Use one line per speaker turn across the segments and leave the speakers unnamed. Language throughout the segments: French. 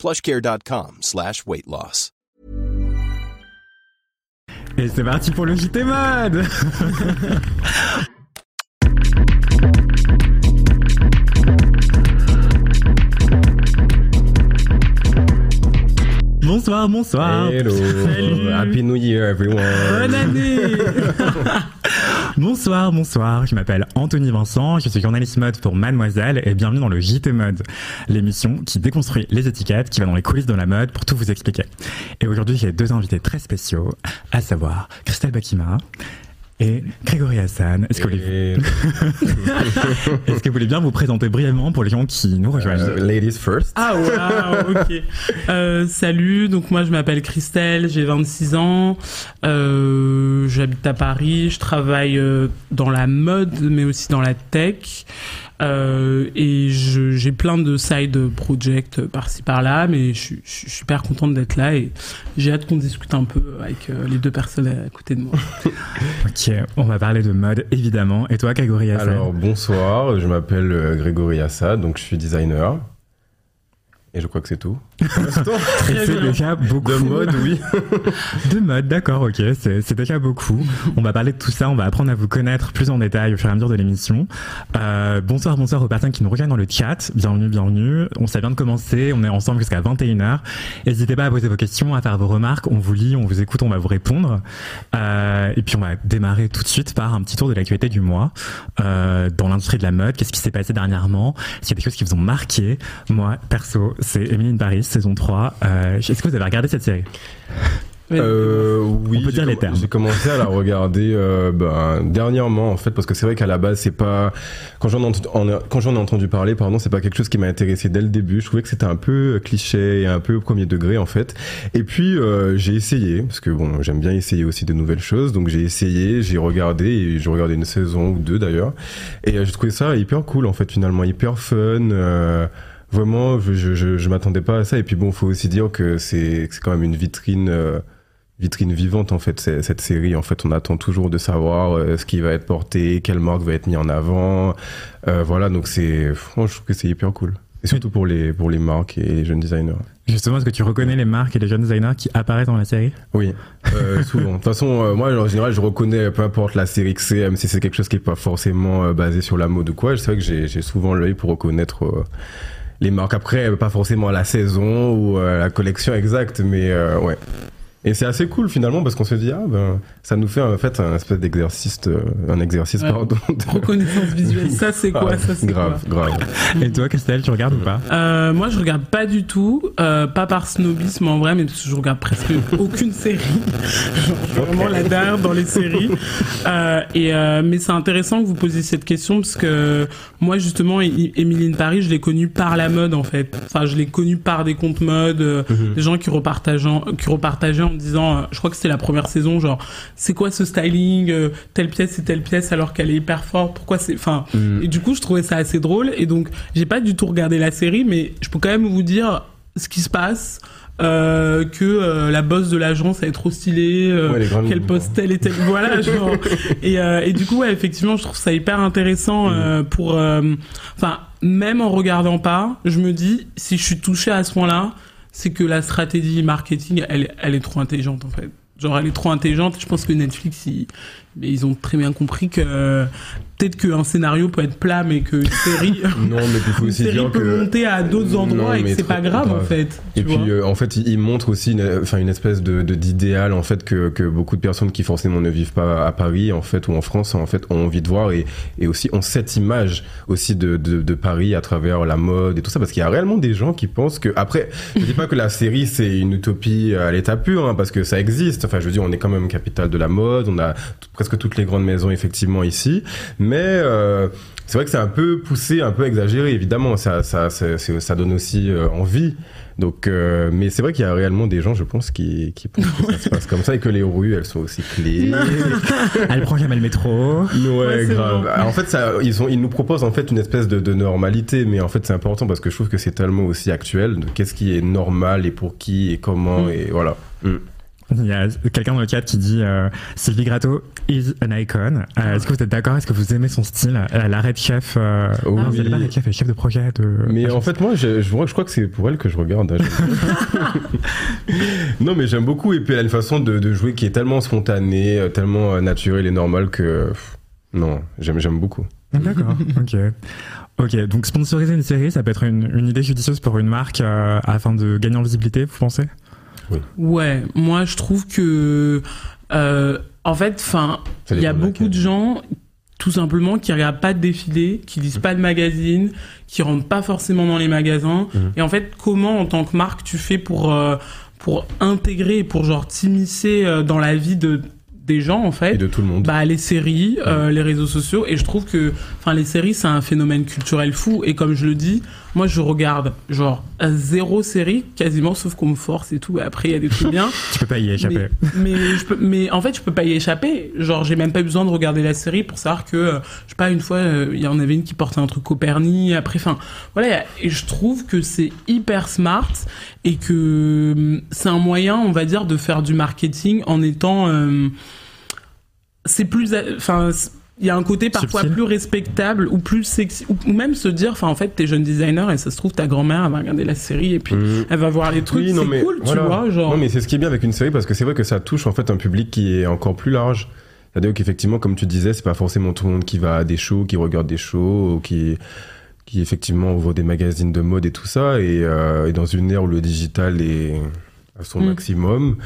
plushcare.com slash weight loss.
Et c'est parti pour le JT Mode Bonsoir, bonsoir.
Hello.
Salut.
Happy New Year, everyone.
Bonne année Bonsoir, bonsoir, je m'appelle Anthony Vincent, je suis journaliste mode pour Mademoiselle et bienvenue dans le JT Mode, l'émission qui déconstruit les étiquettes, qui va dans les coulisses de la mode pour tout vous expliquer. Et aujourd'hui j'ai deux invités très spéciaux, à savoir Christelle Bakima et Grégory Hassan. Est-ce que, vous voulez...
Et,
Est-ce que vous voulez bien vous présenter brièvement pour les gens qui nous rejoignent
euh, ladies first.
Ah waouh, ok. Euh, salut, donc moi je m'appelle Christelle, j'ai 26 ans, euh, j'habite à Paris, je travaille euh, dans la mode mais aussi dans la tech. Euh, et j'ai plein de side projects par-ci par-là, mais je, suis- je suis super contente d'être là et j'ai hâte qu'on discute un peu avec euh, les deux personnes à côté de moi.
Ok, on va parler de mode évidemment. Et toi Grégory Hassan
Alors, bonsoir, je m'appelle euh, Grégory Assad, donc je suis designer. Et je crois que c'est tout?
C'est déjà beaucoup
De mode, oui.
De mode, d'accord, ok, c'est déjà beaucoup. On va parler de tout ça, on va apprendre à vous connaître plus en détail au fur et à mesure de l'émission. Euh, bonsoir, bonsoir aux personnes qui nous rejoignent dans le chat. Bienvenue, bienvenue. On ça vient de commencer, on est ensemble jusqu'à 21h. N'hésitez pas à poser vos questions, à faire vos remarques. On vous lit, on vous écoute, on va vous répondre. Euh, et puis on va démarrer tout de suite par un petit tour de l'actualité du mois euh, dans l'industrie de la mode. Qu'est-ce qui s'est passé dernièrement? S'il y a des choses qui vous ont marqué, moi perso, c'est Emily in Paris saison 3. Euh, Est-ce que vous avez regardé cette série?
Euh, oui,
On peut
j'ai
dire les
comm-
termes.
J'ai commencé à la regarder euh, ben, dernièrement en fait parce que c'est vrai qu'à la base c'est pas quand j'en ai entendu, en- quand j'en ai entendu parler pardon c'est pas quelque chose qui m'a intéressé dès le début. Je trouvais que c'était un peu cliché et un peu au premier degré en fait. Et puis euh, j'ai essayé parce que bon j'aime bien essayer aussi de nouvelles choses donc j'ai essayé, j'ai regardé et j'ai regardé une saison ou deux d'ailleurs et euh, j'ai trouvé ça hyper cool en fait finalement hyper fun. euh, Vraiment, je, je, je, je m'attendais pas à ça. Et puis bon, faut aussi dire que c'est quand même une vitrine, euh, vitrine vivante en fait. Cette série, en fait, on attend toujours de savoir euh, ce qui va être porté, quelle marque va être mise en avant. Euh, voilà, donc c'est, franchement, je trouve que c'est hyper cool. Et surtout pour les pour les marques et les jeunes designers.
Justement, est-ce que tu reconnais les marques et les jeunes designers qui apparaissent dans la série?
Oui, euh, souvent. De toute façon, euh, moi, en général, je reconnais peu importe la série que c'est, même si c'est quelque chose qui est pas forcément euh, basé sur la mode ou quoi. C'est vrai que j'ai j'ai souvent l'œil pour reconnaître les marques. Après, pas forcément la saison ou euh, la collection exacte, mais euh, ouais. Et c'est assez cool finalement parce qu'on se dit ah ben ça nous fait en fait un espèce d'exercice, euh, un exercice
Ouais.
pardon. de-
Reconnaissance visuelle, ça c'est quoi?
Ah,
Ça c'est
grave, grave.
Et toi, Christelle, tu regardes ou pas?
Euh, moi, je regarde pas du tout, euh, pas par snobisme en vrai, mais parce que je regarde presque aucune série. Genre, je suis vraiment la dernière dans les séries. Euh, et euh, mais c'est intéressant que vous posiez cette question parce que moi, justement, E- Emily in Paris, je l'ai connue par la mode en fait. Enfin, je l'ai connue par des comptes mode, euh, des gens qui repartageant, qui repartageaient en disant, euh, je crois que c'était la première saison, genre, c'est quoi ce styling, euh, telle pièce et telle pièce alors qu'elle est hyper forte. Pourquoi c'est, enfin,
Mm.
et du coup, je trouvais ça assez drôle. Et donc, j'ai pas du tout regardé la série, mais je peux quand même vous dire ce qui se passe. Euh, que euh, la boss de l'agence est trop stylée, euh,
Ouais,
qu'elle poste telle et telle, voilà. Genre. Et, et du coup, ouais, effectivement, je trouve ça hyper intéressant
Mm.
pour, enfin, même en regardant pas, je me dis si je suis touché à ce point-là, c'est que la stratégie marketing, elle, elle est trop intelligente en fait. Genre, elle est trop intelligente. Je pense que Netflix, ils, ils ont très bien compris que peut-être qu'un scénario peut être plat, mais qu'une série,
Non, mais il faut
une
aussi
série
dire
peut
que
monter à d'autres endroits
Non,
et que c'est pas grave, en fait.
Et puis euh, en fait, il montre aussi une, une espèce de de- d'idéal en fait que que beaucoup de personnes qui forcément ne vivent pas à Paris en fait ou en France en fait ont envie de voir et et aussi ont cette image aussi de de, de Paris à travers la mode et tout ça parce qu'il y a réellement des gens qui pensent que après je dis pas que la série c'est une utopie à l'état pur hein, parce que ça existe. Enfin je veux dire on est quand même capitale de la mode, on a presque toutes les grandes maisons effectivement ici, mais euh, c'est vrai que c'est un peu poussé, un peu exagéré. Évidemment, ça, ça, ça, ça donne aussi euh, envie. Donc, euh, mais c'est vrai qu'il y a réellement des gens, je pense, qui, qui pensent que ça se passe comme ça et que les rues, elles sont aussi clés.
Elle prend jamais le métro.
Ouais, grave.
bon.
Alors, en fait, ça, ils, sont, ils nous proposent en fait une espèce de, de normalité, mais en fait, c'est important parce que je trouve que c'est tellement aussi actuel. Qu'est-ce qui est normal et pour qui et comment
Mm.
et voilà. Mm.
Il y a quelqu'un dans le chat qui dit euh, Sylvie Gratto is an icon. Euh, Est-ce que vous êtes d'accord? Est-ce que vous aimez son style Euh, La Red Chef. Euh...
Oh
non,
oui.
c'est pas Red Chef, elle est chef de projet de.
Mais en fait, moi, je, je, vois- je crois que c'est pour elle que je regarde. hein. non, mais j'aime beaucoup. Et puis, elle a une façon de, de jouer qui est tellement spontanée, euh, tellement naturelle et normale que. non, j'aime, beaucoup.
D'accord, ok. Ok, donc sponsoriser une série, ça peut être une, une idée judicieuse pour une marque euh, afin de gagner en visibilité, vous pensez?
Ouais, moi je trouve que euh, en fait, enfin, il y a beaucoup de gens tout simplement qui regardent pas de défilés, qui lisent pas de magazines, qui rentrent pas forcément dans les magasins.
Mhm.
Et en fait, comment en tant que marque tu fais pour euh, pour intégrer, pour genre t'immiscer euh, dans la vie de des gens en fait
Et de tout le monde.
bah les séries, euh, les réseaux sociaux et je trouve que enfin les séries c'est un phénomène culturel fou et comme je le dis, moi je regarde genre zéro série quasiment sauf qu'on me force et tout et après il y a des trucs bien
Tu peux pas y échapper.
mais, mais, je peux, mais en fait, je peux pas y échapper. Genre, j'ai même pas besoin de regarder la série pour savoir que, euh, je sais pas, une fois, euh, il y en avait une qui portait un truc Copernic. Après, enfin, voilà. Et je trouve que c'est hyper smart et que hum, c'est un moyen, on va dire, de faire du marketing en étant. euh, c'est plus. Enfin. c'est- il y a un côté parfois
Subtil.
plus respectable ou plus sexy ou, ou même se dire enfin en fait t'es jeune designer et ça se trouve ta grand-mère elle va regarder la série et puis
Mm.
elle va voir les trucs
Oui,
c'est cool
voilà.
tu vois genre
Non, mais c'est ce qui est bien avec une série parce que c'est vrai que ça touche en fait un public qui est encore plus large. C'est-à-dire qu'effectivement, comme tu disais, c'est pas forcément tout le monde qui va à des shows, qui regarde des shows, ou qui, qui effectivement ouvre des magazines de mode et tout ça. Et, euh, et dans une ère où le digital est à son
Mm.
maximum,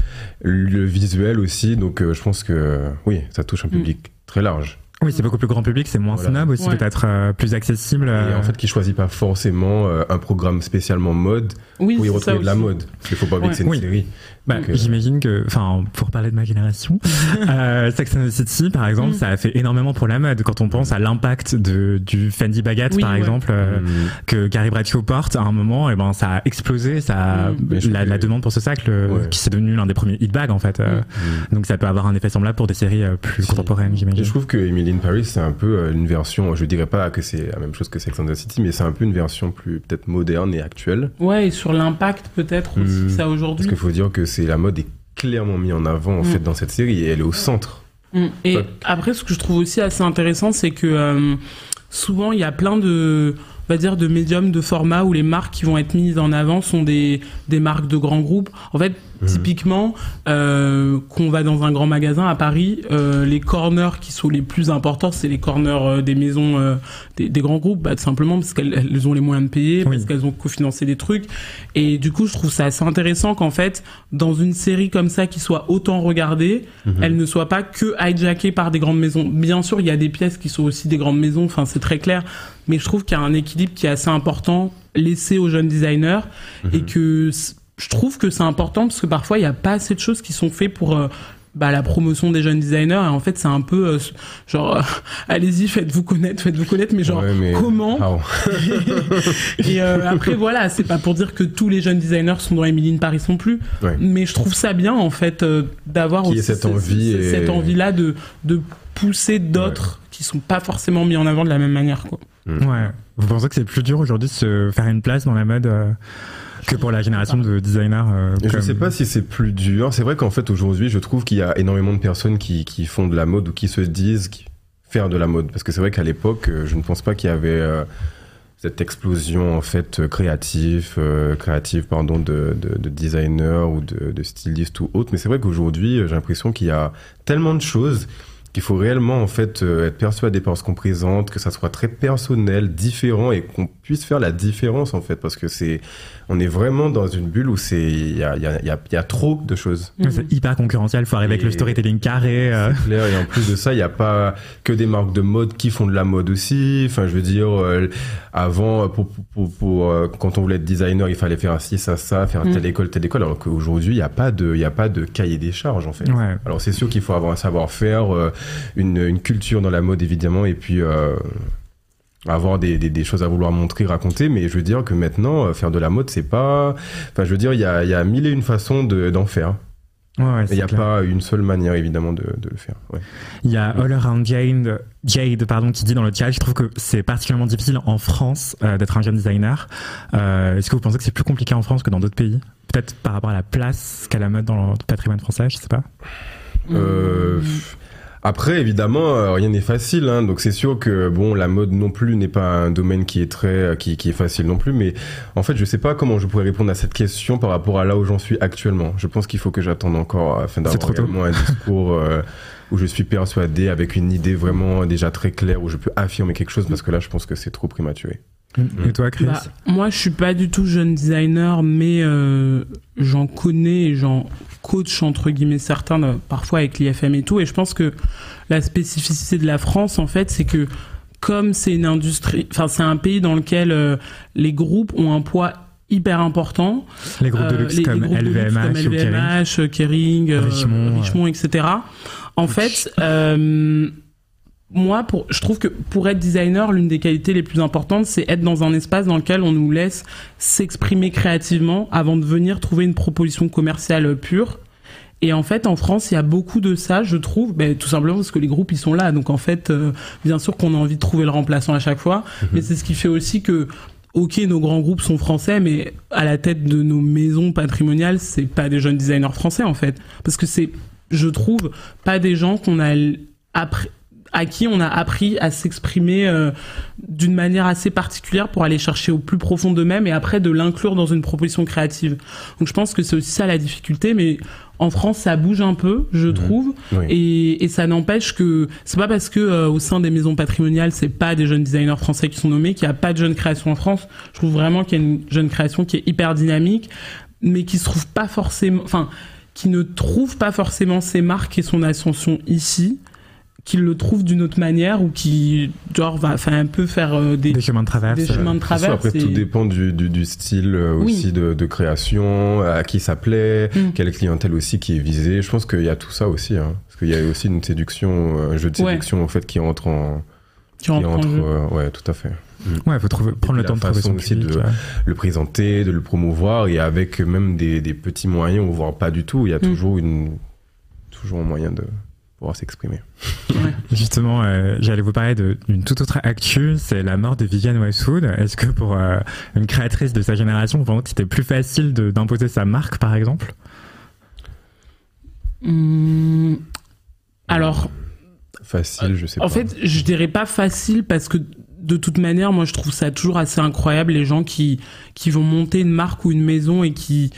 le visuel aussi. Donc euh, je pense que oui, ça touche un public très large.
Oui, c'est beaucoup plus grand public, c'est moins
Voilà.
snob aussi,
Ouais.
peut-être euh, plus accessible.
Et
euh,
en fait, qui choisit pas forcément euh, un programme spécialement mode
oui
pour y retrouver de la mode. Parce qu'il faut pas oublier que c'est une
Oui.
série.
Bah,
euh,
J'imagine que, enfin, pour parler de ma génération, euh, Sex and the City, par exemple,
Mm.
ça a fait énormément pour la mode. Quand on pense à l'impact de du Fendi Baguette,
Oui,
par
ouais.
exemple, euh,
mm,
que Carrie Bradshaw porte, à un moment, et ben, ça a explosé. Ça, a-
Mm.
La, demande pour ce sac, le-
Ouais.
qui s'est devenu l'un des premiers hit bags, en fait. euh,
mm.
Donc, ça peut avoir un effet semblable pour des séries euh, plus
Si.
contemporaines, j'imagine.
je trouve que Emily in Paris, c'est un peu une version, je dirais pas que c'est la même chose que Sex and the City, mais c'est un peu une version plus peut-être moderne et actuelle.
Ouais, et sur l'impact peut-être aussi
Mm.
que ça a
Parce
aujourd'hui.
qu'il faut dire que c'est la mode est clairement mise en avant en
Mm.
fait dans cette série et elle est au centre.
Mm. Et après, ce que je trouve aussi assez intéressant, c'est que euh, souvent il y a plein de, on va dire, de médiums, de formats où les marques qui vont être mises en avant sont des, des marques de grands groupes. En fait,
Mhm.
typiquement, euh, qu'on va dans un grand magasin à Paris, euh, les corners qui sont les plus importants, c'est les corners euh, des maisons, euh, des, des grands groupes, bah, tout simplement parce qu'elles elles ont les moyens de payer,
Oui.
parce qu'elles ont cofinancé des trucs. Et du coup, je trouve ça assez intéressant qu'en fait, dans une série comme ça qui soit autant regardée,
Mhm.
elle ne soit pas que hijackée par des grandes maisons. Bien sûr, il y a des pièces qui sont aussi des grandes maisons, enfin c'est très clair, mais je trouve qu'il y a un équilibre qui est assez important laissé aux jeunes designers et
Mhm.
que c- je trouve que c'est important parce que parfois il n'y a pas assez de choses qui sont faites pour euh, bah, la promotion des jeunes designers et en fait c'est un peu euh, genre euh, allez-y faites-vous connaître faites-vous connaître mais genre
Ouais, mais-
comment
Ah,
et euh, après voilà c'est pas pour dire que tous les jeunes designers sont dans Emily in Paris non plus
ouais.
mais je trouve ça bien en fait euh, d'avoir aussi
cette
ce-
envie
ce-
et-
cette envie là de de pousser d'autres qui sont pas forcément mis en avant de la même manière quoi.
Ouais. Vous pensez que c'est plus dur aujourd'hui de se faire une place dans la mode euh, que pour la génération de designers euh,
Et Je
comme-
sais pas si c'est plus dur. C'est vrai qu'en fait aujourd'hui, je trouve qu'il y a énormément de personnes qui, qui font de la mode ou qui se disent faire de la mode. Parce que c'est vrai qu'à l'époque, euh, je ne pense pas qu'il y avait euh, cette explosion en fait euh, créative, euh, créative pardon, de, de, de designers ou de, de stylistes ou autres. Mais c'est vrai qu'aujourd'hui, j'ai l'impression qu'il y a tellement de choses qu'il faut réellement en fait euh, être persuadé par ce qu'on présente, que ça soit très personnel, différent et qu'on puisse faire la différence en fait, parce que c'est, on est vraiment dans une bulle où c'est, il y a, il y, a, il y, a, il y a trop de choses.
C'est hyper concurrentiel, faut arriver avec
Et-
le storytelling carré. euh.
C'est clair, et en plus de ça, il n'y a pas que des marques de mode qui font de la mode aussi. Enfin, je veux dire, euh, avant, pour, pour, pour- pour, euh, quand on voulait être designer, il fallait faire ci, ça, ça, faire
Mm.
telle école, telle école, alors qu'aujourd'hui, il n'y a pas de, il y a pas de cahier des charges, en fait.
Ouais.
Alors c'est sûr qu'il faut avoir un savoir-faire, euh, une, une culture dans la mode évidemment et puis euh, avoir des, des, des, choses à vouloir montrer, raconter, mais je veux dire que maintenant, faire de la mode, c'est pas... Enfin, je veux dire, il y a, y a mille et une façons d'en faire.
Ouais, ouais,
Il n'y a
clair.
pas une seule manière, évidemment, de, de le faire. Ouais.
Il y a All Around Jade, Jade pardon, qui dit dans le chat, je trouve que c'est particulièrement difficile en France euh, d'être un jeune designer. Euh, Est-ce que vous pensez que c'est plus compliqué en France que dans d'autres pays? Peut-être par rapport à la place qu'a la mode dans le patrimoine français, je sais pas.
Euh, après, évidemment, euh, rien n'est facile, hein, donc c'est sûr que bon, la mode non plus n'est pas un domaine qui est très, euh, qui, qui est facile non plus. Mais en fait, je sais pas comment je pourrais répondre à cette question par rapport à là où j'en suis actuellement. Je pense qu'il faut que j'attende encore afin
C'est trop
d'avoir réellement un discours euh, où je suis persuadé avec une idée vraiment déjà très claire où je peux affirmer quelque chose parce que là, je pense que c'est trop prématuré.
Et toi, Chris
Bah, moi, je suis pas du tout jeune designer, mais euh, j'en connais et j'en coach entre guillemets certains, euh, parfois avec l'IFM et tout. Et je pense que la spécificité de la France, en fait, c'est que comme c'est une industrie, enfin c'est un pays dans lequel euh, les groupes ont un poids hyper important.
Les groupes de luxe
les- les
comme
groupes de luxe
LVMH,
comme
Kering.
LVMH, Kering,
Richemont,
Richemont, etc. En fait, moi, pour, je trouve que pour être designer, l'une des qualités les plus importantes, c'est être dans un espace dans lequel on nous laisse s'exprimer créativement avant de venir trouver une proposition commerciale pure. Et en fait, en France, il y a beaucoup de ça, je trouve, ben, tout simplement parce que les groupes, ils sont là. Donc en fait, euh, bien sûr qu'on a envie de trouver le remplaçant à chaque fois, mais c'est ce qui fait aussi que ok, nos grands groupes sont français, mais à la tête de nos maisons patrimoniales, c'est pas des jeunes designers français en fait, parce que c'est, je trouve, pas des gens qu'on a appris à qui on a appris à s'exprimer euh, d'une manière assez particulière pour aller chercher au plus profond d'eux-mêmes et après de l'inclure dans une proposition créative. Donc je pense que c'est aussi ça la difficulté, mais en France ça bouge un peu, je trouve,
Oui.
et, et ça n'empêche que c'est pas parce que euh, au sein des maisons patrimoniales c'est pas des jeunes designers français qui sont nommés qu'il y a pas de jeunes créations en France. Je trouve vraiment qu'il y a une jeune création qui est hyper dynamique, mais qui se trouve pas forcément, enfin qui ne trouve pas forcément ses marques et son ascension ici qu'il le trouve d'une autre manière ou qui genre va enfin un peu faire euh, des,
Des chemins de traverse.
des chemins de
Bien sûr,
traverse
après,
et-
tout dépend du, du, du style euh,
Oui.
aussi de, de création, à qui ça plaît,
Mm.
quelle clientèle aussi qui est visée. Je pense qu'il y a tout ça aussi, hein, parce qu'il y a aussi une séduction, euh, un jeu de
Ouais.
séduction en fait qui entre en,
qui rentre en jeu.
euh, ouais, tout à fait.
Ouais, faut trouver, prendre le temps de trouver son
aussi
public.
de-
ouais.
Le présenter, de le promouvoir et avec même des, des petits moyens ou voire pas du tout, il y a
Mm.
toujours une toujours un moyen de pouvoir s'exprimer.
Justement, euh, j'allais vous parler de- d'une toute autre actu, c'est la mort de Vivienne Westwood. Est-ce que pour euh, une créatrice de sa génération, c'était plus facile d'imposer sa marque, par exemple?
Hum, alors
Facile, je sais pas.
En fait, je dirais pas facile parce que de toute manière, moi, je trouve ça toujours assez incroyable les gens qui qui vont monter une marque ou une maison et qui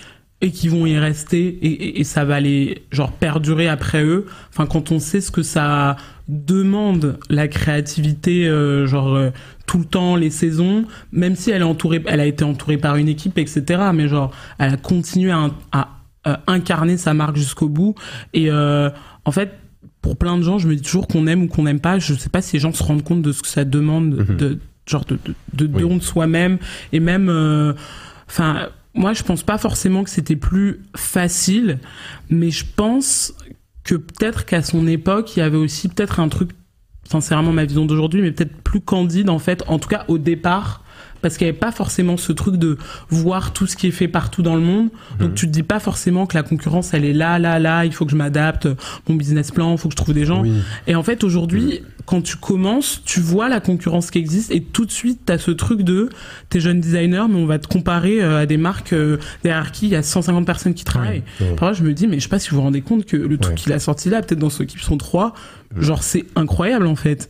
et qui vont y rester et, et- et ça va les genre perdurer après eux. Enfin, quand on sait ce que ça demande la créativité, euh, genre euh, tout le temps, les saisons, même si elle est entourée, elle a été entourée par une équipe, etc. Mais genre, elle a continué à, à, incarner sa marque jusqu'au bout. Et euh, en fait, pour plein de gens, je me dis toujours qu'on aime ou qu'on n'aime pas. Je sais pas si les gens se rendent compte de ce que ça demande,
Mhm.
de genre de de, de
Oui.
de soi-même et même, enfin. Moi, je pense pas forcément que c'était plus facile, mais je pense que peut-être qu'à son époque, il y avait aussi peut-être un truc, vraiment ma vision d'aujourd'hui, mais peut-être plus candide en fait, en tout cas au départ, parce qu'il n'y avait pas forcément ce truc de voir tout ce qui est fait partout dans le monde. Donc tu te dis pas forcément que la concurrence, elle est là, là, là, il faut que je m'adapte, mon business plan, il faut que je trouve des gens.
Oui.
Et en fait, aujourd'hui, quand tu commences, tu vois la concurrence qui existe et tout de suite, tu as ce truc de t'es jeune designer, mais on va te comparer euh, à des marques euh, derrière qui il y a 150 personnes qui travaillent. Parfois, je me dis, mais je sais pas si vous vous rendez compte que le truc qu'il a sorti là, peut-être dans son équipe sont trois, genre c'est incroyable en fait.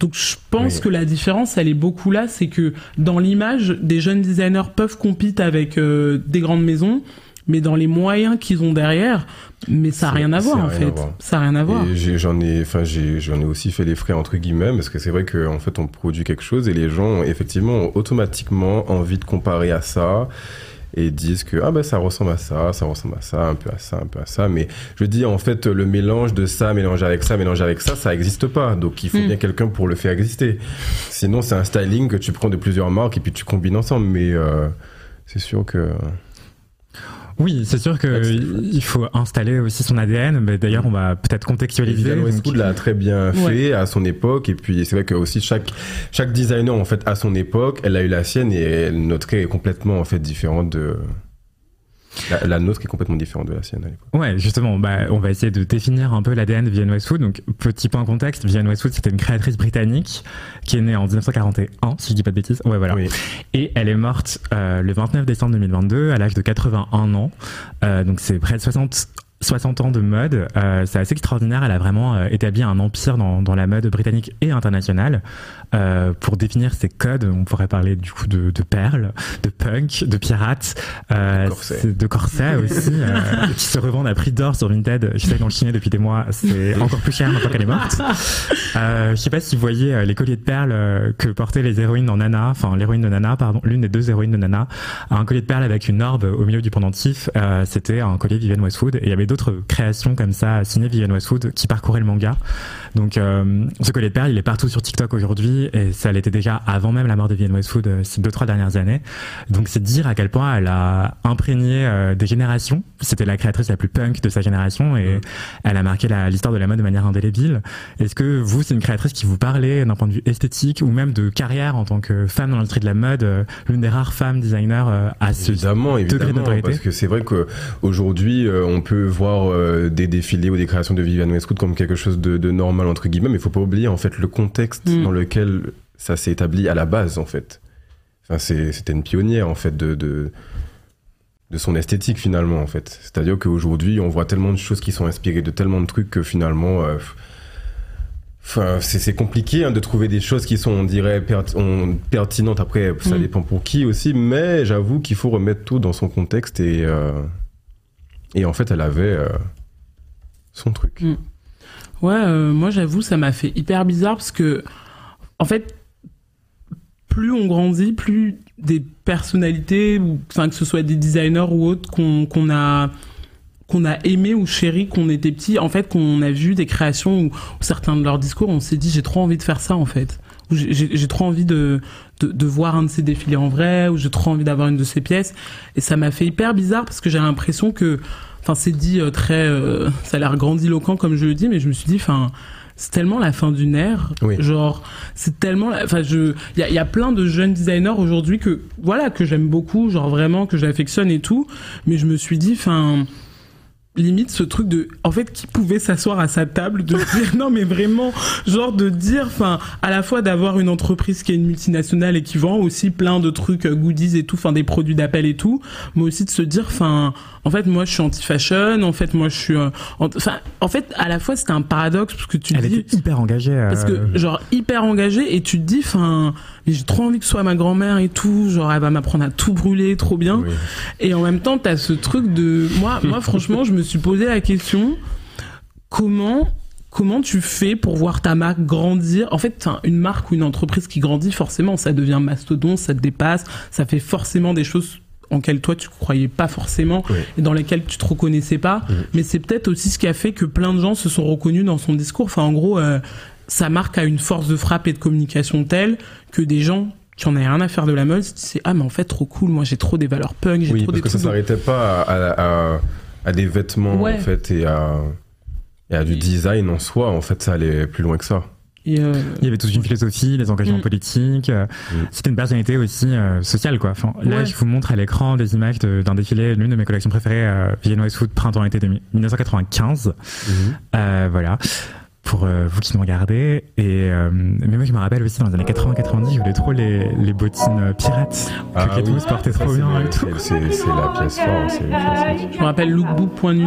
Donc je pense
Oui.
que la différence, elle est beaucoup là, c'est que dans l'image, des jeunes designers peuvent compiter avec euh, des grandes maisons, mais dans les moyens qu'ils ont derrière, mais ça n'a rien à voir en fait. Ça n'a rien à voir.
J'en ai, enfin j'ai, j'en ai aussi fait les frais entre guillemets parce que c'est vrai qu'en fait on produit quelque chose et les gens effectivement ont automatiquement envie de comparer à ça et disent que ah ben ça ressemble à ça, ça ressemble à ça, un peu à ça, un peu à ça. Mais je dis en fait le mélange de ça mélangé avec ça, mélangé avec ça, ça n'existe pas. Donc il faut
Mm.
bien quelqu'un pour le faire exister. Sinon c'est un styling que tu prends de plusieurs marques et puis tu combines ensemble. Mais euh, c'est sûr que
Oui, c'est sûr qu'il faut installer aussi son ADN, mais d'ailleurs, on va peut-être contextualiser.
Vivienne Westwood l'a très bien fait
Ouais.
à son époque, et puis c'est vrai que aussi chaque chaque designer en fait à son époque, elle a eu la sienne et notre est complètement en fait différente de la, la nôtre qui est complètement différente de la sienne à l'époque.
Ouais, justement, bah, on va essayer de définir un peu l'ADN de Vivienne Westwood. Donc, petit point contexte, Vivienne Westwood, c'était une créatrice britannique qui est née en 1941, si je dis pas de bêtises. Ouais, voilà.
Oui.
Et elle est morte euh, le 29 décembre 2022 à l'âge de 81 ans. Euh, donc, c'est près de 60 60 ans de mode, euh, c'est assez extraordinaire. Elle a vraiment euh, établi un empire dans, dans la mode britannique et internationale. Euh, pour définir ses codes, on pourrait parler du coup de, de perles, de punk, de pirates, euh,
De corsets.
c'est- de corsets aussi, euh, qui se revendent à prix d'or sur Vinted. J'essaie d'en chiner depuis des mois. C'est encore plus cher maintenant qu'elle est morte. Euh, je sais pas si vous voyez euh, les colliers de perles que portaient les héroïnes dans Nana, enfin l'héroïne de Nana, pardon, l'une des deux héroïnes de Nana, un collier de perles avec une orbe au milieu du pendentif. Euh, C'était un collier Vivienne Westwood. Et il y avait d'autres créations comme ça signées Vivienne Westwood qui parcouraient le manga. Donc euh, ce collier de perles, il est partout sur TikTok aujourd'hui et ça l'était déjà avant même la mort de Vivienne Westwood euh, ces deux trois dernières années. Donc c'est dire à quel point elle a imprégné euh, des générations. C'était la créatrice la plus punk de sa génération et elle a marqué l'histoire de la mode de manière indélébile. Est-ce que vous, c'est une créatrice qui vous parlait d'un point de vue esthétique ou même de carrière en tant que femme dans l'industrie de la mode, euh, l'une des rares femmes designers euh, à ce
Évidemment,
degré notoriété
parce que c'est vrai que aujourd'hui, euh, on peut voir euh, des défilés ou des créations de Vivienne Westwood comme quelque chose de, de normal entre guillemets, mais il faut pas oublier en fait le contexte
Mm.
dans lequel ça s'est établi à la base en fait. Enfin, c'était une pionnière en fait de, de de son esthétique finalement en fait. C'est-à-dire qu'aujourd'hui, on voit tellement de choses qui sont inspirées de tellement de trucs que finalement. euh, Enfin, c'est compliqué hein, de trouver des choses qui sont, on dirait, on- pertinentes. Après, ça
Mm.
dépend pour qui aussi, mais j'avoue qu'il faut remettre tout dans son contexte et euh, et en fait, elle avait euh, son truc.
Mm. Ouais, euh, moi j'avoue, ça m'a fait hyper bizarre parce que, en fait, plus on grandit, plus des personnalités, ou que ce soit des designers ou autres qu'on a qu'on a aimé ou chéri qu'on était petit, en fait qu'on a vu des créations où certains de leurs discours, on s'est dit j'ai trop envie de faire ça en fait. Ou J'ai trop envie de, de, de voir un de ces défilés en vrai, ou j'ai trop envie d'avoir une de ces pièces. Et ça m'a fait hyper bizarre parce que j'ai l'impression que, enfin c'est dit euh, très, euh, ça a l'air grandiloquent comme je le dis, mais je me suis dit, enfin c'est tellement la fin d'une ère.
Oui.
Genre, c'est tellement, enfin, je, il y a, il y a plein de jeunes designers aujourd'hui que, voilà, que j'aime beaucoup, genre vraiment que j'affectionne et tout. Mais je me suis dit, enfin, limite ce truc de, en fait, qui pouvait s'asseoir à sa table, de dire, non, mais vraiment, genre de dire, enfin, à la fois d'avoir une entreprise qui est une multinationale et qui vend aussi plein de trucs, euh, goodies et tout, enfin, des produits d'appel et tout, mais aussi de se dire, enfin, en fait, moi, je suis anti-fashion, en fait, moi, je suis, euh, en- enfin, en fait, à la fois, c'était un paradoxe parce que tu
Elle
dis,
était hyper engagée. euh,
parce que, genre, hyper engagée, et tu te dis, enfin, mais j'ai trop envie que ce soit ma grand-mère et tout, genre, elle va m'apprendre à tout brûler, trop bien.
Oui.
Et en même temps, t'as ce truc de, moi, moi, franchement, je me suis posé la question, comment, comment tu fais pour voir ta marque grandir? En fait, une marque ou une entreprise qui grandit, forcément, ça devient mastodon, ça te dépasse, ça fait forcément des choses en lesquelles toi tu croyais pas forcément
Oui.
et dans lesquelles tu te reconnaissais pas. Mais c'est peut-être aussi ce qui a fait que plein de gens se sont reconnus dans son discours. Enfin, en gros, euh, sa marque a une force de frappe et de communication telle que des gens qui en avaient rien à faire de la mode se disaient ah mais en fait trop cool moi j'ai trop des valeurs punk j'ai
Oui,
trop
parce
des
que ça
de-
s'arrêtait pas à, à, à- à des vêtements
Ouais.
en fait et à, et à du design en soi. En fait, ça allait plus loin que ça.
Et, euh,
Il y avait toute une philosophie, les engagements
Mm.
politiques. euh,
Mm.
C'était une personnalité aussi euh, sociale, quoi. Enfin, là,
Ouais.
je vous montre à l'écran des images de- d'un défilé, l'une de mes collections préférées, euh, Vivienne Westwood, printemps-été de 1995. Euh, voilà. Pour euh, vous qui nous regardez. Et, euh, mais moi, je me rappelle aussi dans les années 80-90, je voulais trop les, les bottines pirates.
Ah
que Ketou
oui.
se portait trop
Ça,
bien et
c'est-
tout.
c'est- la pièce forte.
je me rappelle lookbook.nu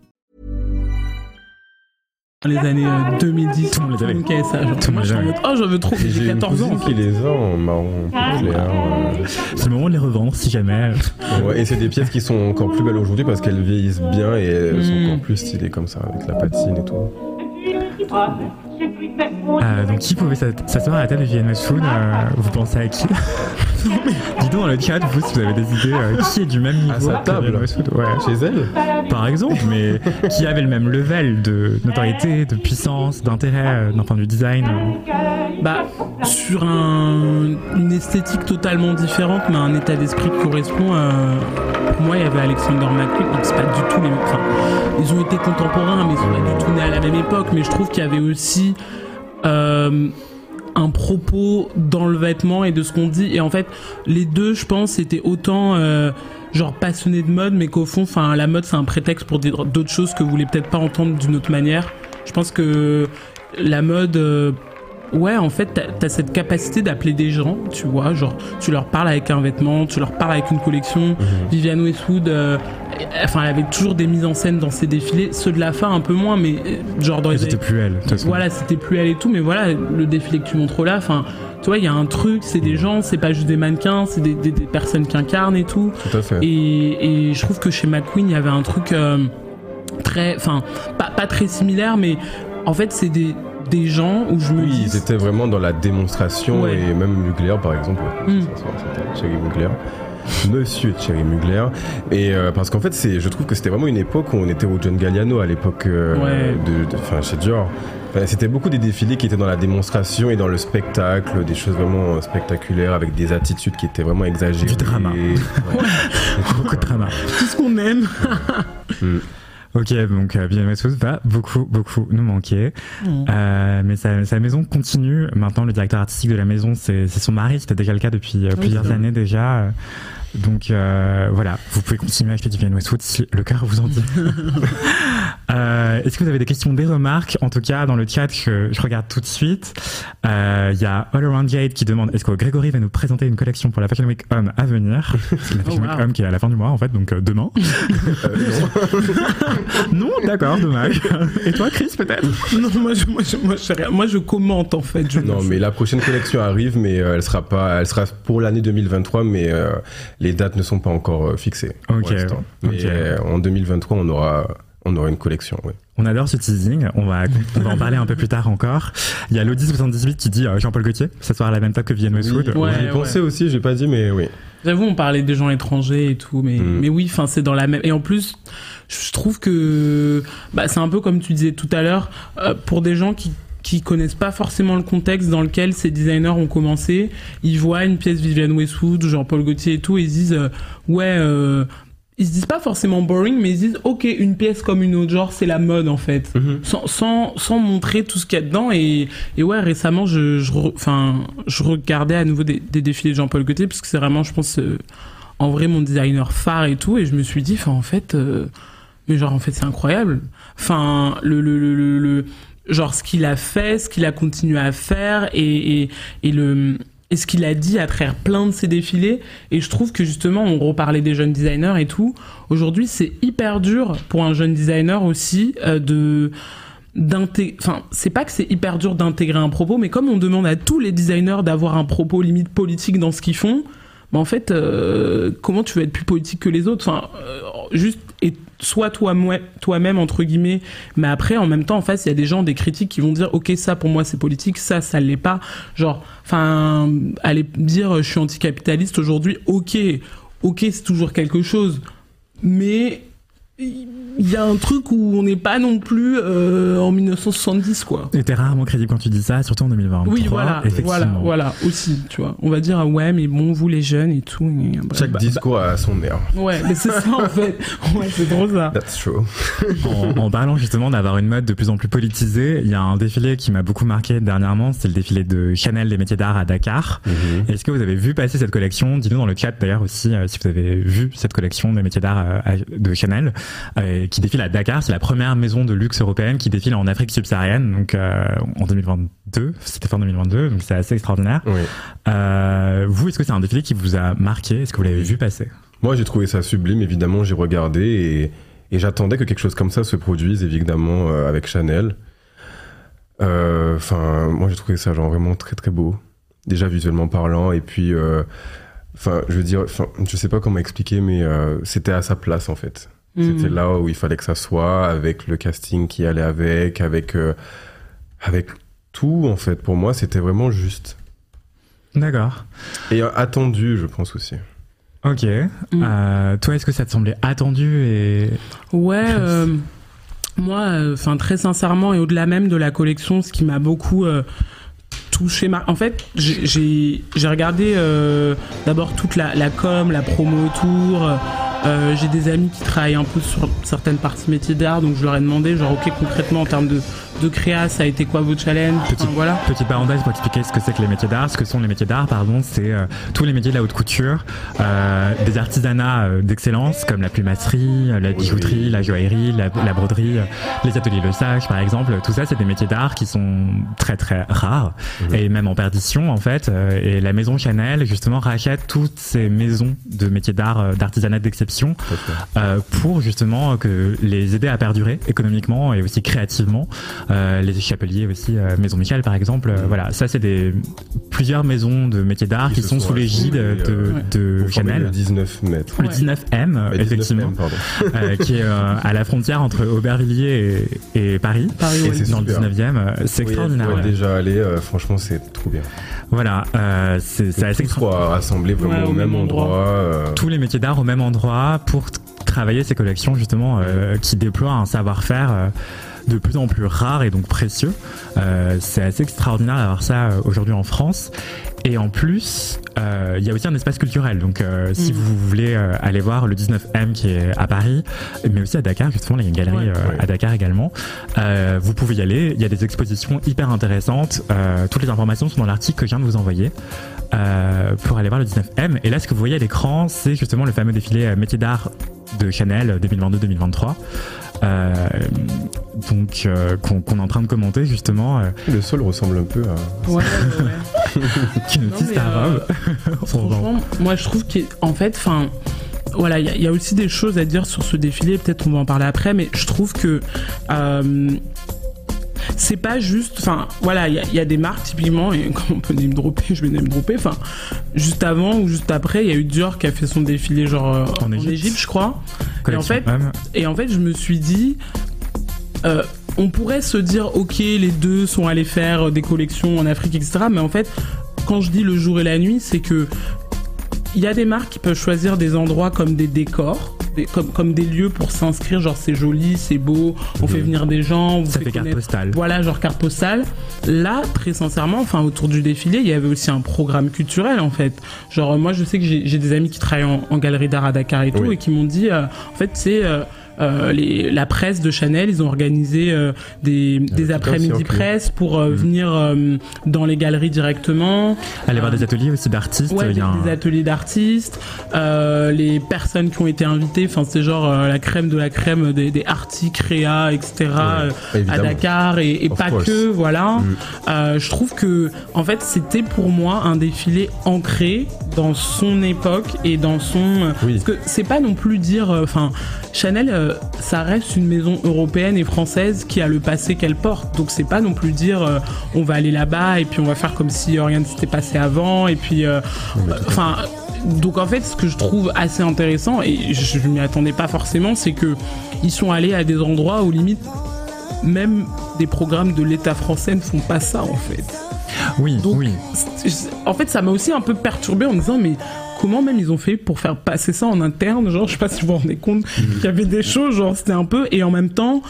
Les années euh, 2010.
Tout le monde les avait.
Tout avait ça. Genre,
Tout le
moi,
monde
je suis en
les
mode, oh, j'en veux trop. J'ai
J'ai une
14 ans.
qui les a en marron clair. euh,
C'est le moment de les revendre si jamais.
Ouais, et c'est des pièces qui sont encore plus belles aujourd'hui parce qu'elles vieillissent bien et elles sont
Mm.
encore plus stylées comme ça, avec la patine et tout.
Euh, donc qui pouvait s'asseoir à la table de Vivienne Westwood euh, Vous pensez à qui Dis-donc dans le chat, vous, si vous avez des idées, euh, qui est du même niveau
À sa
que
table
Westwood Ouais.
Chez elle?
Par exemple, mais qui avait le même level de notoriété, de puissance, d'intérêt euh, d'un point de vue design euh?
Bah, sur un, une esthétique totalement différente, mais un état d'esprit qui correspond. euh, pour moi, il y avait Alexander McQueen. Donc, c'est pas du tout les mêmes. Enfin, ils ont été contemporains, mais ils sont pas du tout nés à la même époque. Mais je trouve qu'il y avait aussi euh, un propos dans le vêtement et de ce qu'on dit. Et en fait, les deux, je pense, étaient autant. euh, genre passionnés de mode mais qu'au fond enfin la mode c'est un prétexte pour dire d'autres choses que vous voulez peut-être pas entendre d'une autre manière je pense que la mode euh, Ouais, en fait, t'as as cette capacité d'appeler des gens, tu vois, genre, tu leur parles avec un vêtement, tu leur parles avec une collection. Viviane Westwood, euh, enfin, elle avait toujours des mises en scène dans ses défilés, ceux de la fin un peu moins, mais euh, genre dans les
C'était plus elle, de toute façon.
voilà, c'était plus elle et tout, mais voilà, le défilé que tu montres là, enfin, tu vois, il y a un truc, c'est des gens, c'est pas juste des mannequins, c'est des, des- des personnes qui incarnent et tout.
Tout à fait.
Et, et je trouve que chez McQueen, il y avait un truc euh, très, enfin, pas, pas très similaire, mais en fait, c'est des, des gens où je me
Oui,
dis.
ils étaient vraiment dans la démonstration
Ouais.
et même Mugler par exemple.
Mm.
Thierry Mugler. Monsieur Thierry Mugler. Et euh, parce qu'en fait, c'est, je trouve que c'était vraiment une époque où on était au John Galliano à l'époque euh,
Ouais.
de, enfin, chez Dior. Enfin, c'était beaucoup des défilés qui étaient dans la démonstration et dans le spectacle, des choses vraiment euh, spectaculaires avec des attitudes qui étaient vraiment exagérées.
Du drama.
Ouais.
Beaucoup de drama.
tout ce qu'on aime.
Ok, donc euh, Westwood va beaucoup, beaucoup nous manquer. Euh, mais sa, sa maison continue. Maintenant, le directeur artistique de la maison, c'est son mari. C'était déjà le cas depuis euh, plusieurs années déjà. Donc euh, voilà, vous pouvez continuer à acheter du Vivienne Westwood si le cœur vous en dit. Euh, Est-ce que vous avez des questions, des remarques? En tout cas, dans le chat que je regarde tout de suite, euh, il y a All Around Jade qui demande est-ce que Grégory va nous présenter une collection pour la Fashion Week Homme à venir? C'est la Fashion
Oh,
Week
wow.
Homme qui est à la fin du mois en fait, donc euh, demain. non, d'accord, dommage. Et toi, Chris, peut-être?
Non, moi je, moi, je, moi, je sais rien. Moi, je commente en fait. Je
Non, mais la prochaine collection arrive, mais euh, elle sera pas, elle sera pour l'année 2023, mais euh, les dates ne sont pas encore euh, fixées. pour
Ok,
l'instant. Mais
ok.
euh, en 2023, on aura, on aura une collection. Oui.
On adore ce teasing, on va, on va en parler un peu plus tard encore. Il y a l'Audi78 qui dit euh, Jean-Paul Gaultier, s'asseoir à la même table que Vivienne Westwood.
Ouais,
J'y
ouais.
pensais aussi, j'ai pas dit, mais oui.
J'avoue, on parlait des gens étrangers et tout, mais,
Mm.
mais oui, enfin, c'est dans la même. Et en plus, je trouve que bah, c'est un peu comme tu disais tout à l'heure, euh, pour des gens qui qui connaissent pas forcément le contexte dans lequel ces designers ont commencé, ils voient une pièce Vivienne Westwood, Jean-Paul Gaultier et tout, et ils se disent euh, ouais. Euh, ils se disent pas forcément boring, mais ils se disent ok, une pièce comme une autre, genre c'est la mode en fait, sans, sans, sans montrer tout ce qu'il y a dedans. Et, et ouais, récemment, je, je, enfin, je regardais à nouveau des, des défilés de Jean-Paul Gaultier, parce que c'est vraiment, je pense, euh, en vrai mon designer phare et tout, et je me suis dit, enfin en fait, euh, mais genre en fait c'est incroyable. Enfin, le, le, le, le, le- genre ce qu'il a fait, ce qu'il a continué à faire, et, et, et le et ce qu'il a dit à travers plein de ses défilés. Et je trouve que justement, on reparlait des jeunes designers et tout. Aujourd'hui, c'est hyper dur pour un jeune designer aussi euh, de d'intégrer. Enfin, c'est pas que c'est hyper dur d'intégrer un propos, mais comme on demande à tous les designers d'avoir un propos limite politique dans ce qu'ils font, bah en fait, euh, comment tu veux être plus politique que les autres? Enfin, euh, juste et soit toi toi-même entre guillemets, mais après en même temps en face il y a des gens, des critiques qui vont dire ok ça pour moi c'est politique, ça ça l'est pas. Genre, enfin, aller dire je suis anticapitaliste aujourd'hui, ok, ok c'est toujours quelque chose, mais il y a un truc où on n'est pas non plus euh, en 1970 quoi.
Et t'es rarement crédible quand tu dis ça, surtout en 2023.
Oui, voilà,
effectivement.
voilà, voilà, aussi, tu vois. On va dire, ah ouais, mais bon, vous les jeunes et tout. et bref.
Chaque discours a son air.
Ouais, mais c'est ça en fait. Ouais, c'est trop ça.
That's true.
en, en parlant justement d'avoir une mode de plus en plus politisée, il y a un défilé qui m'a beaucoup marqué dernièrement, c'est le défilé de Chanel des métiers d'art à Dakar. Est-ce que vous avez vu passer cette collection? Dis-nous dans le chat d'ailleurs aussi euh, si vous avez vu cette collection des métiers d'art euh, de Chanel euh, qui défile à Dakar. C'est la première maison de luxe européenne qui défile en Afrique subsaharienne, donc euh, en 2022. C'était fin 2022, donc c'est assez extraordinaire.
Oui.
Euh, vous, est-ce que c'est un défilé qui vous a marqué? Est-ce que vous l'avez vu passer?
Moi, j'ai trouvé ça sublime. Évidemment, j'ai regardé et, et j'attendais que quelque chose comme ça se produise, évidemment, avec Chanel. Enfin, moi j'ai trouvé ça genre vraiment très très beau. Déjà visuellement parlant, et puis, enfin, je veux dire, enfin, je sais pas comment expliquer, mais euh, c'était à sa place en fait. C'était
Mhm.
là où il fallait que ça soit, avec le casting qui allait avec, avec, euh, avec tout en fait. Pour moi, c'était vraiment juste
D'accord.
et euh, attendu, je pense aussi.
Ok.
Mm.
Euh, toi, est-ce que ça te semblait attendu et
Ouais, euh, moi, enfin très sincèrement et au-delà même de la collection, ce qui m'a beaucoup euh, touché, mar- en fait, j'ai- regardé euh, d'abord toute la, la com, la promo autour. Euh, j'ai des amis qui travaillent un peu sur certaines parties métiers d'art, donc je leur ai demandé, genre, ok, concrètement en termes de, de créa, ça a été quoi vos challenges
Petit-
Enfin, voilà.
Petite parenthèse pour expliquer ce que c'est que les métiers d'art. Ce que sont les métiers d'art, pardon, c'est euh, tous les métiers de la haute couture, euh, des artisanats euh, d'excellence comme la plumasserie, euh, la bijouterie, la joaillerie, la, la broderie, euh, les ateliers Le Sage par exemple. Tout ça, c'est des métiers d'art qui sont très très rares
Mhm.
et même en perdition en fait. Euh, et la maison Chanel justement rachète toutes ces maisons de métiers d'art, euh, d'artisanat d'exception euh, pour justement que les aider à perdurer économiquement et aussi créativement. Euh, les chapeliers aussi, euh, Maison Michel par exemple. euh, voilà, ça c'est des plusieurs maisons de métiers d'art
Qui
sont
sont
sous l'égide de,
euh,
de Chanel.
le 19 mètres.
Le
Ouais.
19M, euh,
Ouais, 19
effectivement, euh, qui est euh, à la frontière entre Aubervilliers et, et Paris. Dans le
super.
19e, euh, c'est
Oui,
extraordinaire.
déjà allé, euh, franchement, c'est trop bien.
Voilà, euh, c'est assez extraordinaire.
soit rassemblé vraiment
Ouais,
au même endroit. euh,
tous les métiers d'art au même endroit pour travailler ces collections justement euh, qui déploient un savoir-faire euh, de plus en plus rare et donc précieux. Euh, c'est assez extraordinaire d'avoir ça euh, aujourd'hui en France. Et en plus, euh, il y a aussi un espace culturel. Donc, euh, si
Mm.
vous voulez euh, aller voir le 19M qui est à Paris, mais aussi à Dakar, justement, il y a une galerie
Ouais.
Ouais.
à Dakar également, euh, vous pouvez y aller. Il y a des expositions hyper intéressantes. Euh, toutes les informations sont dans l'article que je viens de vous envoyer euh, pour aller voir le 19M. Et là, ce que vous voyez à l'écran, c'est justement le fameux défilé euh, métier d'art de Chanel 2022-2023. Euh, donc euh, qu'on est en train de commenter justement euh,
Le sol ressemble un peu à.
Ouais, ouais, euh,
robe.
Franchement, moi je trouve qu'en fait, enfin, voilà, il y, a- il y a aussi des choses à dire sur ce défilé. Peut-être on va en parler après, mais je trouve que euh, c'est pas juste. Enfin, voilà, il y, a- il y a des marques typiquement, et comme on peut name dropper, je vais name dropper. Enfin, juste avant ou juste après, il y a eu Dior qui a fait son défilé genre euh,
En
en,
Égypte.
Égypte, je crois. Fait. Et en fait, je me suis dit, euh, on pourrait se dire, ok, les deux sont allés faire euh, des collections en Afrique, etc. Mais en fait, quand je dis le jour et la nuit, c'est que il y a des marques qui peuvent choisir des endroits comme des décors. des- comme, comme des lieux pour s'inscrire, genre c'est joli, c'est beau, on fait venir des gens, on vous
Ça
fait
fait carte postale.
voilà, genre carte postale. Là, très sincèrement, enfin, autour du défilé, il y avait aussi un programme culturel, en fait. Genre, moi, je sais que j'ai j'ai des amis qui travaillent en, en galerie d'art à Dakar et tout,
Oui.
et qui m'ont dit, euh, en fait, c'est euh, euh, les, la presse de Chanel, ils ont organisé euh, des, après-midi presse pour euh,
Mhm.
venir dans les galeries directement.
Aller voir des ateliers aussi d'artistes.
Ouais,
il y
des,
un-
ateliers d'artistes, les personnes qui ont été invitées, enfin c'est genre la crème de la crème des, des artis, créa, etc. à. Dakar et, pas
course.
que, voilà.
Mm.
Je trouve que en fait c'était pour moi un défilé ancré dans son époque et dans son
Oui.
parce que c'est pas non plus dire enfin Chanel euh, ça reste une maison européenne et française qui a le passé qu'elle porte donc c'est pas non plus dire euh, on va aller là-bas et puis on va faire comme si rien ne s'était passé avant et puis euh, enfin donc en fait ce que je trouve assez intéressant et je, je m'y attendais pas forcément c'est que ils sont allés à des endroits où limite même des programmes de l'État français ne font pas ça en fait.
Oui,
Donc,
oui.
En fait, ça m'a aussi un peu perturbé en me disant, mais comment même ils ont fait pour faire passer ça en interne Genre, je sais pas si vous vous rendez compte qu'il y avait des choses, genre, c'était un peu. Et en même temps,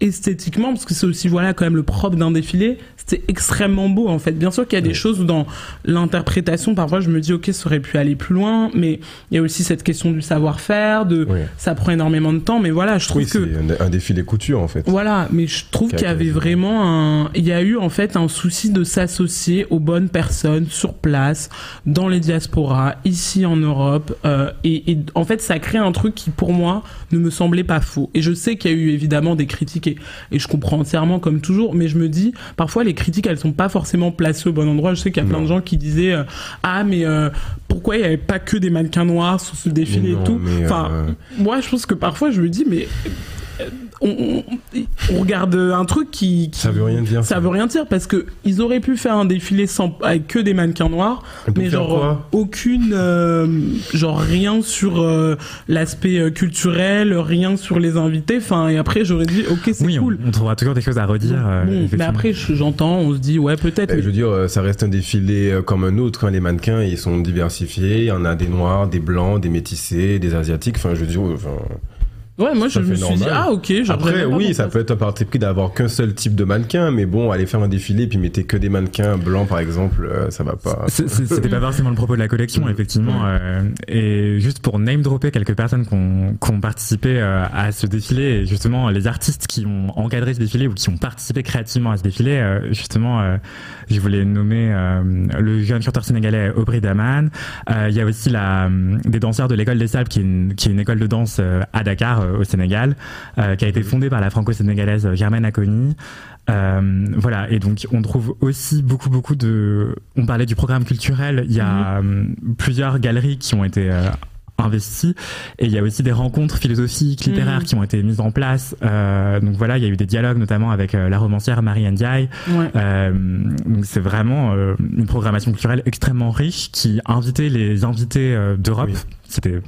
esthétiquement, parce que c'est aussi, voilà, quand même le propre d'un défilé, c'était extrêmement beau, en fait. Bien sûr qu'il y a des choses où dans l'interprétation, parfois, je me dis, ok, ça aurait pu aller plus loin, mais il y a aussi cette question du savoir-faire, de.
Oui.
Ça prend énormément de temps, mais voilà, je trouve
Oui,
que.
c'est un, un défilé couture en fait.
Voilà, mais je trouve qu'il y avait vraiment un, il y a eu en fait un souci de s'associer aux bonnes personnes sur place, dans les diasporas, ici en Europe, euh, et, et en fait ça crée un truc qui pour moi ne me semblait pas faux. Et je sais qu'il y a eu évidemment des critiques et, et je comprends entièrement comme toujours, mais je me dis parfois les critiques elles sont pas forcément placées au bon endroit. Je sais qu'il y a plein de gens qui disaient euh, ah mais euh, pourquoi il y avait pas que des mannequins noirs sur ce défilé
non,
et tout. Enfin,
euh,
moi je pense que parfois je me dis mais on, on- on regarde un truc qui, qui-
Ça veut rien dire.
ça veut rien dire parce que ils auraient pu faire un défilé sans avec que des mannequins noirs mais genre
quoi
aucune euh, genre rien sur euh, l'aspect euh, culturel rien sur les invités enfin et après j'aurais dit ok c'est
Oui, on,
cool
on trouvera toujours des choses à redire. euh,
Bon, mais après je- j'entends on se dit ouais peut-être mais-
je veux dire, euh, ça reste un défilé euh, comme un autre. hein. Les mannequins, ils sont diversifiés. Il y en a des noirs, des blancs, des métissés, des asiatiques. Enfin, je veux dire, enfin,
ouais moi je me suis dit ah ok
Après, oui, ça peut être un parti pris d'avoir qu'un seul type de mannequin, mais bon, aller faire un défilé puis mettez que des mannequins blancs, par exemple, euh, ça va pas.
C'était pas forcément le propos de la collection,
Mm.
effectivement. euh, et juste pour name dropper quelques personnes qui ont, qui ont participé euh, à ce défilé, et justement les artistes qui ont encadré ce défilé ou qui ont participé créativement à ce défilé, euh, justement, euh, je voulais nommer euh, le jeune chanteur sénégalais Aubry Daman. Euh, Il y a aussi la, euh, des danseurs de l'école des Sables, qui est une, qui est une école de danse euh, à Dakar, euh, au Sénégal, euh, qui a été fondée par la franco-sénégalaise euh, Germaine Aconi. Euh, voilà, et donc on trouve aussi beaucoup, beaucoup de. On parlait du programme culturel, il y a euh, plusieurs galeries qui ont été euh, investies, et il y a aussi des rencontres philosophiques, littéraires
Mhm.
qui ont été mises en place. Euh, donc voilà, il y a eu des dialogues notamment avec euh, la romancière Marie Ndiaye.
ouais.
Euh, donc c'est vraiment euh, une programmation culturelle extrêmement riche qui invitait les invités euh, d'Europe.
Oui.
C'était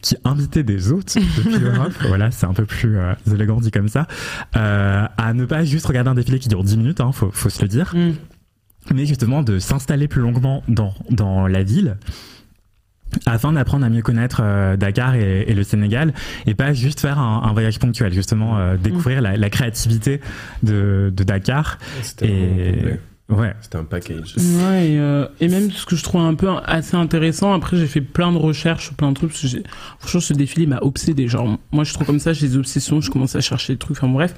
qui invitait des hôtes depuis l'Europe. Voilà, c'est un peu plus euh, élégant dit comme ça. Euh, à ne pas juste regarder un défilé qui dure 10 minutes, hein, faut, faut se le dire,
Mm.
mais justement de s'installer plus longuement dans dans la ville afin d'apprendre à mieux connaître euh, Dakar et, et le Sénégal et pas juste faire un, un voyage ponctuel justement euh, découvrir la, la créativité de, de Dakar et ouais
C'était un package.
Ouais, et, euh, et même ce que je trouve un peu assez intéressant, après j'ai fait plein de recherches plein de trucs, parce que franchement ce défilé m'a obsédé, genre moi je trouve comme ça, j'ai des obsessions, je commence à chercher des trucs, enfin bref.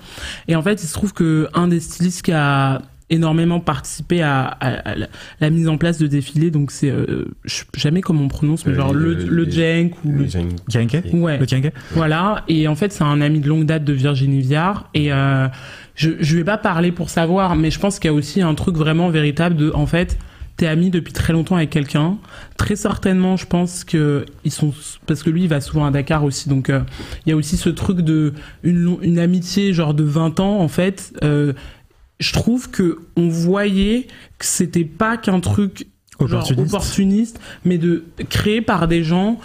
Et en fait il se trouve que un des stylistes qui a énormément participé à, à- à la, la mise en place de défilés, donc c'est, euh, je sais jamais comment on prononce, mais
Euh,
genre le,
les-
le
les-
Jenk ou le...
Kianke
Ouais.
le Kianke
Voilà, et en fait, c'est un ami de longue date de Virginie Viard. Et euh, je, je vais pas parler pour savoir, mais je pense qu'il y a aussi un truc vraiment véritable de, en fait, t'es ami depuis très longtemps avec quelqu'un. Très certainement, je pense que ils sont, parce que lui, il va souvent à Dakar aussi, donc euh, il y a aussi ce truc de une, une amitié genre de 20 ans, en fait. Je trouve que on voyait que c'était pas qu'un truc genre
Opportuniste.
mais de créé par des gens.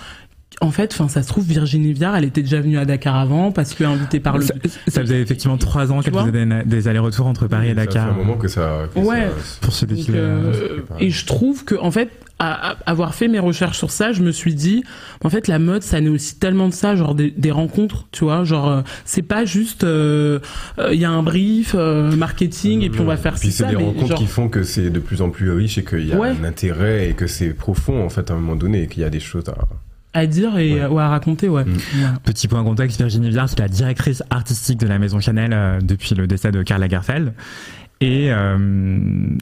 En fait, enfin, ça se trouve, Virginie Viard, elle était déjà venue à Dakar avant parce que invitée par le.
ça, ça faisait effectivement trois ans qu'elle faisait des, des allers-retours entre Paris et
Ça fait
Dakar
un moment que ça. que
Ouais.
ça-
pour ce
Donc,
défilé.
euh,
pareil.
et je trouve que, en fait, à, à- avoir fait mes recherches sur ça, je me suis dit, en fait, la mode, ça n'est aussi tellement de ça, genre des, des rencontres, tu vois, genre euh, c'est pas juste, euh, euh, il y a un brief euh, marketing et puis on va faire
Et puis c'est des
mais
rencontres
genre,
qui font que c'est de plus en plus riche et qu'il y a
Ouais.
un intérêt et que c'est profond en fait à un moment donné et qu'il y a des choses à.
à dire et
Ouais.
ouais, à raconter, ouais.
Mm.
Voilà.
Petit point contexte, Virginie Viard, c'est la directrice artistique de la maison Chanel euh, depuis le décès de Karl Lagerfeld. Et, euh,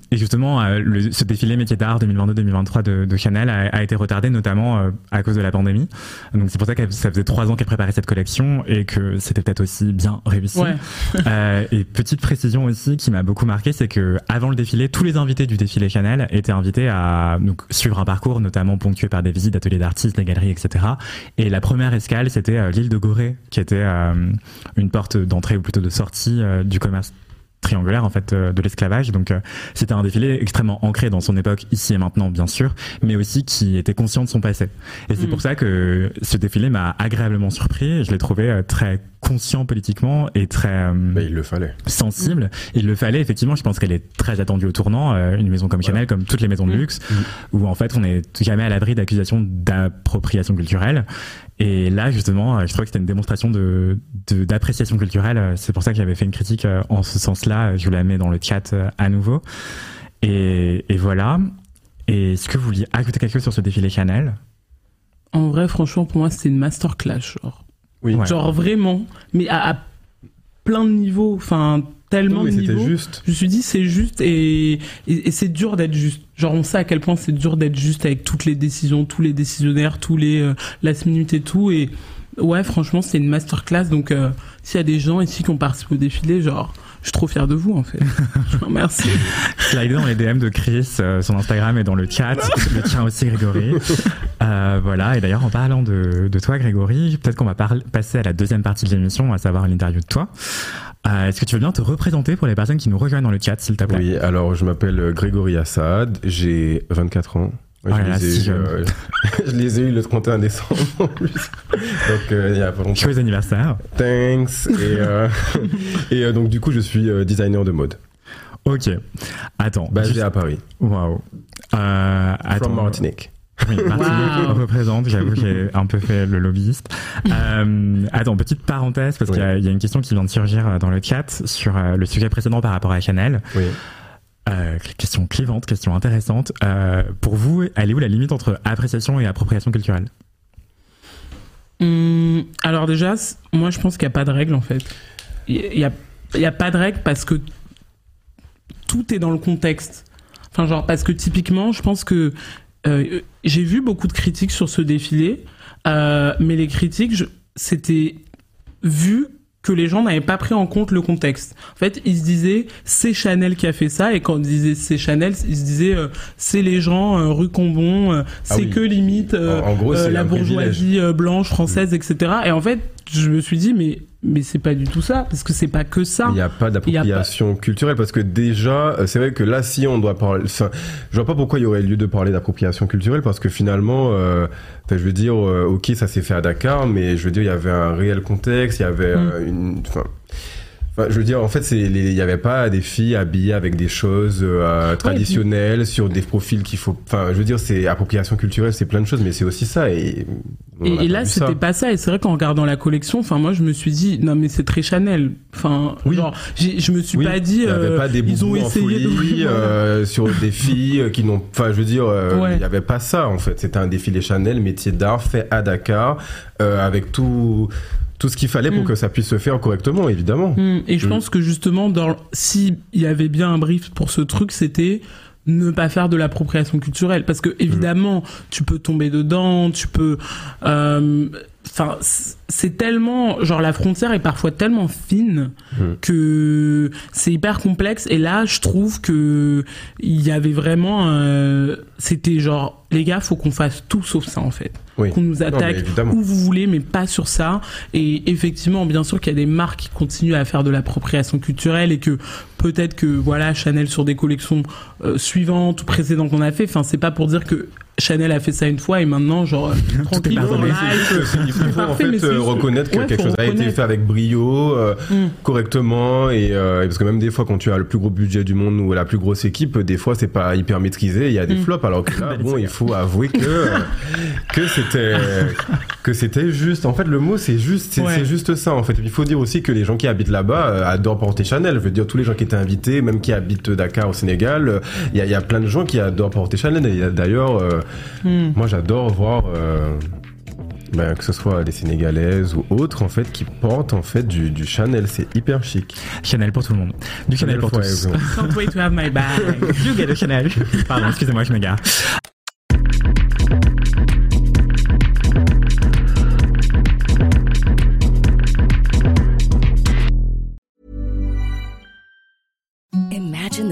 et justement, euh, le- ce défilé métier d'art 2022-2023 de, de Chanel a, a été retardé notamment euh, à cause de la pandémie. Donc c'est pour ça que ça faisait trois ans qu'elle préparait cette collection et que c'était peut-être aussi bien réussi.
Ouais.
Euh, et petite précision aussi qui m'a beaucoup marqué, c'est que avant le défilé, tous les invités du défilé Chanel étaient invités à donc, suivre un parcours, notamment ponctué par des visites d'ateliers d'artistes, des galeries, etc. Et la première escale, c'était euh, l'île de Gorée, qui était euh, une porte d'entrée ou plutôt de sortie euh, du commerce triangulaire en fait euh, de l'esclavage. Donc euh, c'était un défilé extrêmement ancré dans son époque ici et maintenant bien sûr mais aussi qui était conscient de son passé. Et c'est
Mm.
pour ça que ce défilé m'a agréablement surpris. Je l'ai trouvé euh, très conscient politiquement et très euh,
Bah, il le fallait.
sensible. Il le fallait effectivement. Je pense qu'elle est très attendue au tournant. euh, une maison comme Chanel, comme toutes les maisons de
Mm.
luxe, où en fait on n'est jamais à l'abri d'accusations d'appropriation culturelle. Et là justement, euh, je trouvais que c'était une démonstration de de- d'appréciation culturelle. C'est pour ça que j'avais fait une critique en ce sens-là. Je vous la mets dans le chat à nouveau. Et, et voilà. Et est-ce que vous vouliez ajouter quelque chose sur ce défilé Chanel?
En vrai, franchement, pour moi, c'était une masterclass, genre.
Oui.
Ouais.
Genre vraiment, mais à, à plein de niveaux, enfin tellement
Oui,
de niveaux.
juste.
Je me suis dit c'est juste et, et, et c'est dur d'être juste. Genre on sait à quel point c'est dur d'être juste avec toutes les décisions, tous les décisionnaires, tous les euh, last minute et tout. Et ouais, franchement c'est une masterclass. Donc euh, s'il y a des gens ici qui ont participé au défilé, genre suis trop fier de vous en fait. Je vous remercie.
Slidez dans les DM de Chris, euh, son Instagram et dans le chat, le tien aussi Grégory. Euh, voilà, et d'ailleurs en parlant de, de toi Grégory, peut-être qu'on va passer à la deuxième partie de l'émission, à savoir l'interview de toi. Euh, Est-ce que tu veux bien te représenter pour les personnes qui nous rejoignent dans le chat, s'il te plaît?
Oui, alors je m'appelle Grégory Assad, j'ai 24 ans. Ouais,
Oh
je,
là là,
les ai
si
eu,
jeune.
euh, je les ai eu le 31 décembre en plus. Donc euh, il y a pas longtemps.
Joyeux anniversaire.
Thanks. Et, euh, et euh, donc du coup je suis euh, designer de mode,
Ok. Attends.
basé
juste-
à Paris.
Waouh. Attends.
From Martinique.
Oui, Martinique
Wow.
représente, j'avoue que j'ai un peu fait le lobbyiste. Euh, attends, petite parenthèse, parce
Oui.
qu'il y, y a une question qui vient de surgir dans le chat sur le sujet précédent par rapport à Chanel.
Oui.
Euh, question clivante, question intéressante. Euh, pour vous, elle est où la limite entre appréciation et appropriation culturelle?
Hum, alors déjà, moi je pense qu'il n'y a pas de règle en fait. Il n'y a, a pas de règle parce que tout est dans le contexte. Enfin genre parce que typiquement, je pense que euh, j'ai vu beaucoup de critiques sur ce défilé, mais les critiques, c'était vu que les gens n'avaient pas pris en compte le contexte. En fait, ils se disaient c'est Chanel qui a fait ça et quand ils disaient c'est Chanel, ils se disaient euh, c'est les gens euh, rue Combon, euh, c'est
Ah oui.
que limite
En- en gros, c'est
la bourgeoisie blanche française, etc. Et en fait, je me suis dit mais mais c'est pas du tout ça parce que c'est pas que ça.
Il n'y a pas d'appropriation culturelle parce que déjà, euh, c'est vrai que là, si on doit parler, enfin, je vois pas pourquoi il y aurait lieu de parler d'appropriation culturelle parce que finalement, euh, je veux dire, euh, ok, ça s'est fait à Dakar, mais je veux dire, il y avait un réel contexte, il y avait
Mm.
euh, une, enfin. Enfin, je veux dire, en fait, il n'y avait pas des filles habillées avec des choses euh, traditionnelles sur des profils qu'il faut. Enfin, je veux dire, c'est appropriation culturelle, c'est plein de choses, mais c'est aussi ça. Et,
Et, et là, c'était pas ça. Et c'est vrai qu'en regardant la collection, enfin, moi, je me suis dit, non, mais c'est très Chanel. Enfin,
Oui.
genre, je me suis
Oui,
pas dit,
il avait
euh,
pas des
ils ont
en
essayé de.
euh, sur des filles qui n'ont. Enfin, je veux dire, euh, il
Ouais.
n'y avait pas ça en fait. C'était un défilé Chanel, métier d'art fait à Dakar, euh, avec tout tout ce qu'il fallait pour
Mm.
que ça puisse se faire correctement, évidemment.
Hmm, Et je
Mm.
pense que justement, dans, si il y avait bien un brief pour ce truc, c'était ne pas faire de l'appropriation culturelle parce que évidemment tu peux tomber dedans tu peux euh, enfin c'est tellement genre la frontière est parfois tellement fine
Mm.
que c'est hyper complexe et là je trouve que il y avait vraiment euh, c'était genre les gars faut qu'on fasse tout sauf ça en fait
Oui.
qu'on nous attaque où vous voulez, mais pas sur ça. Et effectivement, bien sûr qu'il y a des marques qui continuent à faire de l'appropriation culturelle et que peut-être que voilà Chanel sur des collections euh, suivantes ou précédentes qu'on a fait. Enfin, c'est pas pour dire que Chanel a fait ça une fois et maintenant genre tranquille,
Il faut, en fait euh, reconnaître que
ouais,
quelque chose a été fait avec brio, euh,
Mm.
correctement, et, euh, et parce que même des fois quand tu as le plus gros budget du monde ou la plus grosse équipe, des fois c'est pas hyper maîtrisé, il y a des
Mm.
flops. Alors que là, bon, il faut avouer que euh, que c'était que c'était juste. En fait, le mot c'est juste, c'est
Ouais.
juste ça. En fait, il faut dire aussi que les gens qui habitent là-bas euh, adorent porter Chanel. Je veux dire, tous les gens qui étaient invités, même qui habitent Dakar au Sénégal, euh, il y, a, il y a plein de gens qui adorent porter Chanel. D'ailleurs, euh,
Hmm.
moi j'adore voir. euh, ben, que ce soit des Sénégalaises ou autres en fait qui portent en fait du, du Chanel, c'est hyper chic.
Chanel pour tout le monde. Du Chanel, pour tous.
Can't wait to have my bag.
You get a Chanel. Pardon, excusez-moi, je m'égare.